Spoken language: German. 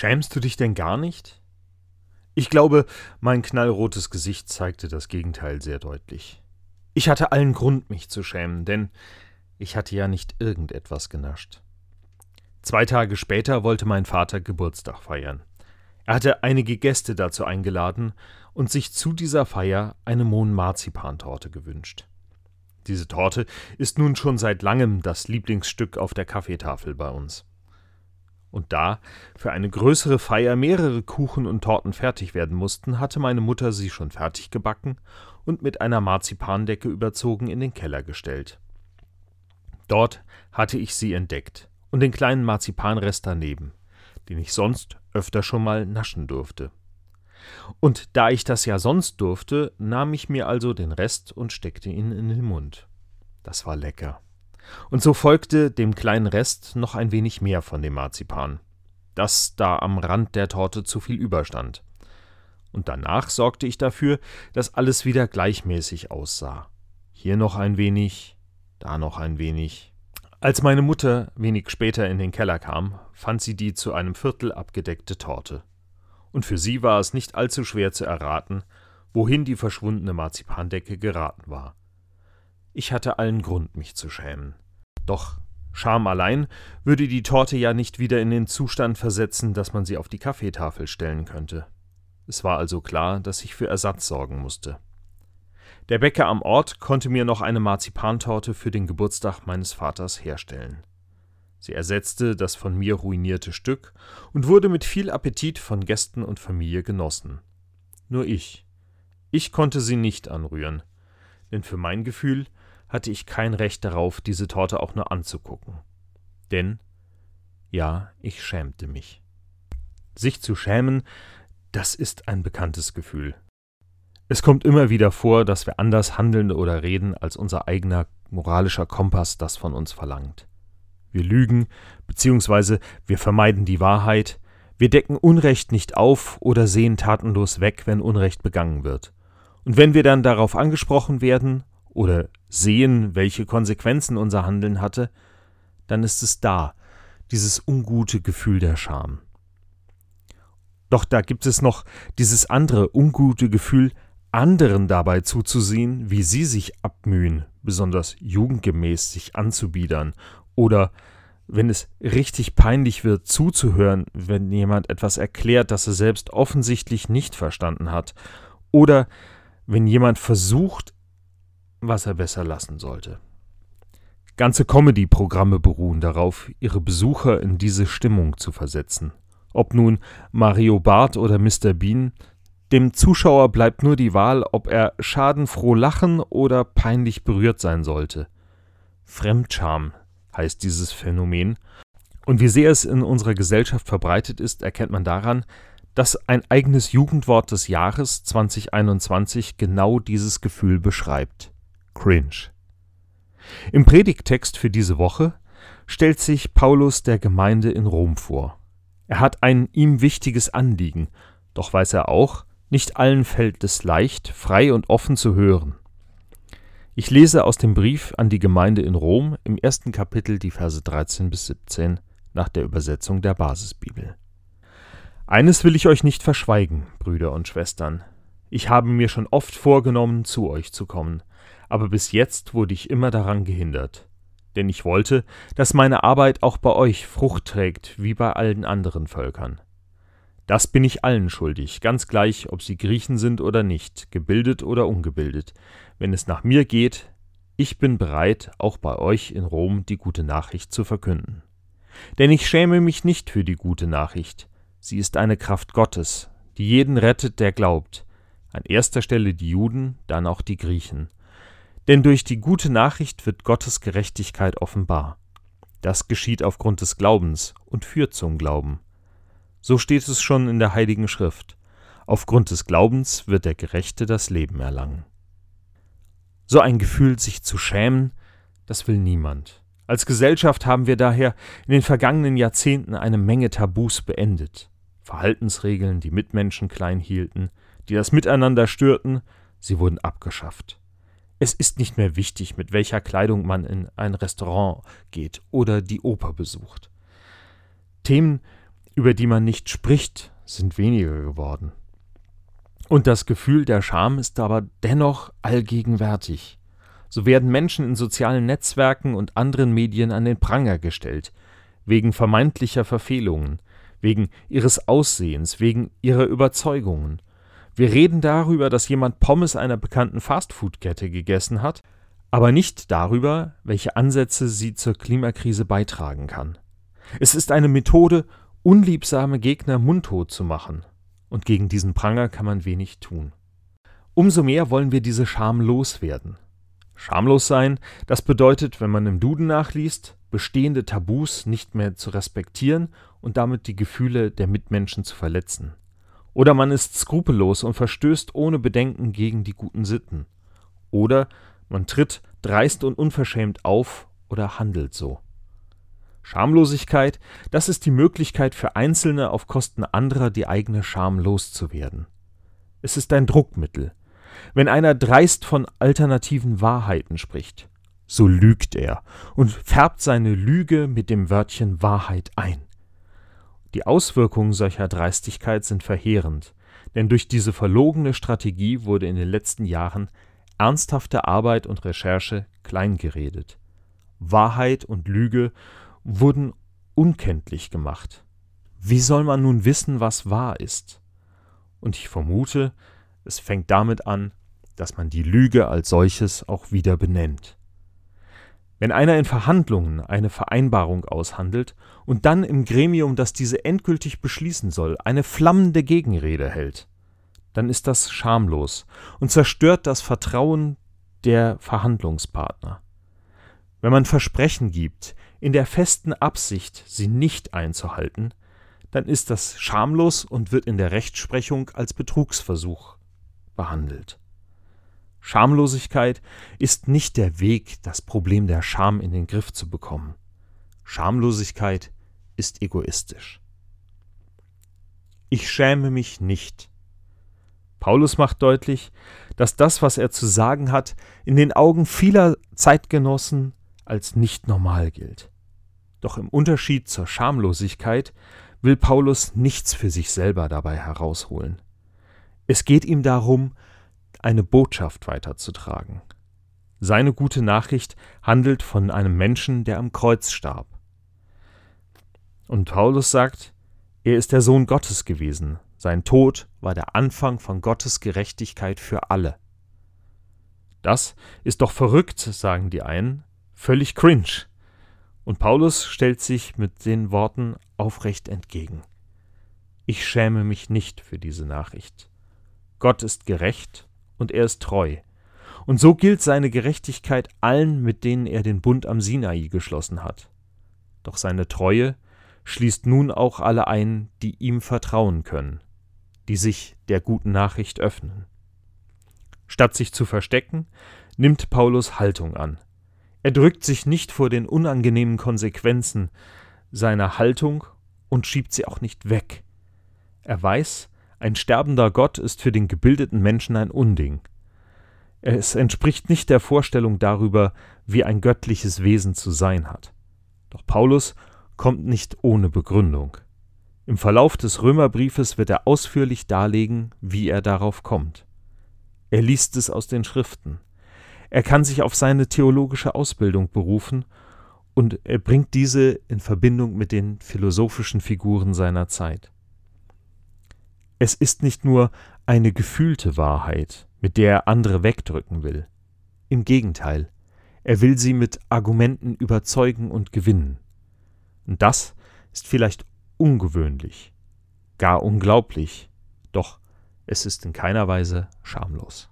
Schämst du dich denn gar nicht? Ich glaube, mein knallrotes Gesicht zeigte das Gegenteil sehr deutlich. Ich hatte allen Grund, mich zu schämen, denn ich hatte ja nicht irgendetwas genascht. Zwei Tage später wollte mein Vater Geburtstag feiern. Er hatte einige Gäste dazu eingeladen und sich zu dieser Feier eine Mohn-Marzipantorte gewünscht. Diese Torte ist nun schon seit langem das Lieblingsstück auf der Kaffeetafel bei uns. Und da für eine größere Feier mehrere Kuchen und Torten fertig werden mussten, hatte meine Mutter sie schon fertig gebacken und mit einer Marzipandecke überzogen in den Keller gestellt. Dort hatte ich sie entdeckt und den kleinen Marzipanrest daneben, den ich sonst öfter schon mal naschen durfte. Und da ich das ja sonst durfte, nahm ich mir also den Rest und steckte ihn in den Mund. Das war lecker. Und so folgte dem kleinen Rest noch ein wenig mehr von dem Marzipan, das da am Rand der Torte zu viel überstand. Und danach sorgte ich dafür, dass alles wieder gleichmäßig aussah. Hier noch ein wenig, da noch ein wenig. Als meine Mutter wenig später in den Keller kam, fand sie die zu einem Viertel abgedeckte Torte. Und für sie war es nicht allzu schwer zu erraten, wohin die verschwundene Marzipandecke geraten war. Ich hatte allen Grund, mich zu schämen. Doch Scham allein würde die Torte ja nicht wieder in den Zustand versetzen, dass man sie auf die Kaffeetafel stellen könnte. Es war also klar, dass ich für Ersatz sorgen musste. Der Bäcker am Ort konnte mir noch eine Marzipantorte für den Geburtstag meines Vaters herstellen. Sie ersetzte das von mir ruinierte Stück und wurde mit viel Appetit von Gästen und Familie genossen. Nur ich. Ich konnte sie nicht anrühren, denn für mein Gefühl hatte ich kein Recht darauf, diese Torte auch nur anzugucken. Denn, ja, ich schämte mich. Sich zu schämen, das ist ein bekanntes Gefühl. Es kommt immer wieder vor, dass wir anders handeln oder reden, als unser eigener moralischer Kompass das von uns verlangt. Wir lügen, beziehungsweise wir vermeiden die Wahrheit, wir decken Unrecht nicht auf oder sehen tatenlos weg, wenn Unrecht begangen wird. Und wenn wir dann darauf angesprochen werden oder sehen, welche Konsequenzen unser Handeln hatte, dann ist es da, dieses ungute Gefühl der Scham. Doch da gibt es noch dieses andere ungute Gefühl, anderen dabei zuzusehen, wie sie sich abmühen, besonders jugendgemäß sich anzubiedern, oder wenn es richtig peinlich wird, zuzuhören, wenn jemand etwas erklärt, das er selbst offensichtlich nicht verstanden hat, oder wenn jemand versucht, was er besser lassen sollte. Ganze Comedy-Programme beruhen darauf, ihre Besucher in diese Stimmung zu versetzen. Ob nun Mario Barth oder Mr. Bean, dem Zuschauer bleibt nur die Wahl, ob er schadenfroh lachen oder peinlich berührt sein sollte. Fremdscham heißt dieses Phänomen, und wie sehr es in unserer Gesellschaft verbreitet ist, erkennt man daran, dass ein eigenes Jugendwort des Jahres 2021 genau dieses Gefühl beschreibt. Cringe. Im Predigttext für diese Woche stellt sich Paulus der Gemeinde in Rom vor. Er hat ein ihm wichtiges Anliegen, doch weiß er auch, nicht allen fällt es leicht, frei und offen zu hören. Ich lese aus dem Brief an die Gemeinde in Rom im ersten Kapitel die Verse 13 bis 17 nach der Übersetzung der Basisbibel. Eines will ich euch nicht verschweigen, Brüder und Schwestern. Ich habe mir schon oft vorgenommen, zu euch zu kommen, aber bis jetzt wurde ich immer daran gehindert. Denn ich wollte, dass meine Arbeit auch bei euch Frucht trägt, wie bei allen anderen Völkern. Das bin ich allen schuldig, ganz gleich, ob sie Griechen sind oder nicht, gebildet oder ungebildet. Wenn es nach mir geht, ich bin bereit, auch bei euch in Rom die gute Nachricht zu verkünden. Denn ich schäme mich nicht für die gute Nachricht. Sie ist eine Kraft Gottes, die jeden rettet, der glaubt. An erster Stelle die Juden, dann auch die Griechen. Denn durch die gute Nachricht wird Gottes Gerechtigkeit offenbar. Das geschieht aufgrund des Glaubens und führt zum Glauben. So steht es schon in der Heiligen Schrift. Aufgrund des Glaubens wird der Gerechte das Leben erlangen. So ein Gefühl, sich zu schämen, das will niemand. Als Gesellschaft haben wir daher in den vergangenen Jahrzehnten eine Menge Tabus beendet. Verhaltensregeln, die Mitmenschen klein hielten, die das Miteinander störten, sie wurden abgeschafft. Es ist nicht mehr wichtig, mit welcher Kleidung man in ein Restaurant geht oder die Oper besucht. Themen, über die man nicht spricht, sind weniger geworden. Und das Gefühl der Scham ist aber dennoch allgegenwärtig. So werden Menschen in sozialen Netzwerken und anderen Medien an den Pranger gestellt, wegen vermeintlicher Verfehlungen, wegen ihres Aussehens, wegen ihrer Überzeugungen. Wir reden darüber, dass jemand Pommes einer bekannten Fastfood-Kette gegessen hat, aber nicht darüber, welche Ansätze sie zur Klimakrise beitragen kann. Es ist eine Methode, unliebsame Gegner mundtot zu machen, und gegen diesen Pranger kann man wenig tun. Umso mehr wollen wir diese Scham loswerden. Schamlos sein, das bedeutet, wenn man im Duden nachliest, bestehende Tabus nicht mehr zu respektieren und damit die Gefühle der Mitmenschen zu verletzen. Oder man ist skrupellos und verstößt ohne Bedenken gegen die guten Sitten. Oder man tritt dreist und unverschämt auf oder handelt so. Schamlosigkeit, das ist die Möglichkeit für Einzelne auf Kosten anderer die eigene Scham loszuwerden. Es ist ein Druckmittel. Wenn einer dreist von alternativen Wahrheiten spricht, so lügt er und färbt seine Lüge mit dem Wörtchen Wahrheit ein. Die Auswirkungen solcher Dreistigkeit sind verheerend, denn durch diese verlogene Strategie wurde in den letzten Jahren ernsthafte Arbeit und Recherche kleingeredet. Wahrheit und Lüge wurden unkenntlich gemacht. Wie soll man nun wissen, was wahr ist? Und ich vermute, es fängt damit an, dass man die Lüge als solches auch wieder benennt. Wenn einer in Verhandlungen eine Vereinbarung aushandelt und dann im Gremium, das diese endgültig beschließen soll, eine flammende Gegenrede hält, dann ist das schamlos und zerstört das Vertrauen der Verhandlungspartner. Wenn man Versprechen gibt, in der festen Absicht, sie nicht einzuhalten, dann ist das schamlos und wird in der Rechtsprechung als Betrugsversuch behandelt. Schamlosigkeit ist nicht der Weg, das Problem der Scham in den Griff zu bekommen. Schamlosigkeit ist egoistisch. Ich schäme mich nicht. Paulus macht deutlich, dass das, was er zu sagen hat, in den Augen vieler Zeitgenossen als nicht normal gilt. Doch im Unterschied zur Schamlosigkeit will Paulus nichts für sich selber dabei herausholen. Es geht ihm darum, eine Botschaft weiterzutragen. Seine gute Nachricht handelt von einem Menschen, der am Kreuz starb. Und Paulus sagt, er ist der Sohn Gottes gewesen. Sein Tod war der Anfang von Gottes Gerechtigkeit für alle. Das ist doch verrückt, sagen die einen, völlig cringe. Und Paulus stellt sich mit den Worten aufrecht entgegen. Ich schäme mich nicht für diese Nachricht. Gott ist gerecht und er ist treu. Und so gilt seine Gerechtigkeit allen, mit denen er den Bund am Sinai geschlossen hat. Doch seine Treue schließt nun auch alle ein, die ihm vertrauen können, die sich der guten Nachricht öffnen. Statt sich zu verstecken, nimmt Paulus Haltung an. Er drückt sich nicht vor den unangenehmen Konsequenzen seiner Haltung und schiebt sie auch nicht weg. Er weiß, ein sterbender Gott ist für den gebildeten Menschen ein Unding. Es entspricht nicht der Vorstellung darüber, wie ein göttliches Wesen zu sein hat. Doch Paulus kommt nicht ohne Begründung. Im Verlauf des Römerbriefes wird er ausführlich darlegen, wie er darauf kommt. Er liest es aus den Schriften. Er kann sich auf seine theologische Ausbildung berufen und er bringt diese in Verbindung mit den philosophischen Figuren seiner Zeit. Es ist nicht nur eine gefühlte Wahrheit, mit der er andere wegdrücken will. Im Gegenteil, er will sie mit Argumenten überzeugen und gewinnen. Und das ist vielleicht ungewöhnlich, gar unglaublich, doch es ist in keiner Weise schamlos.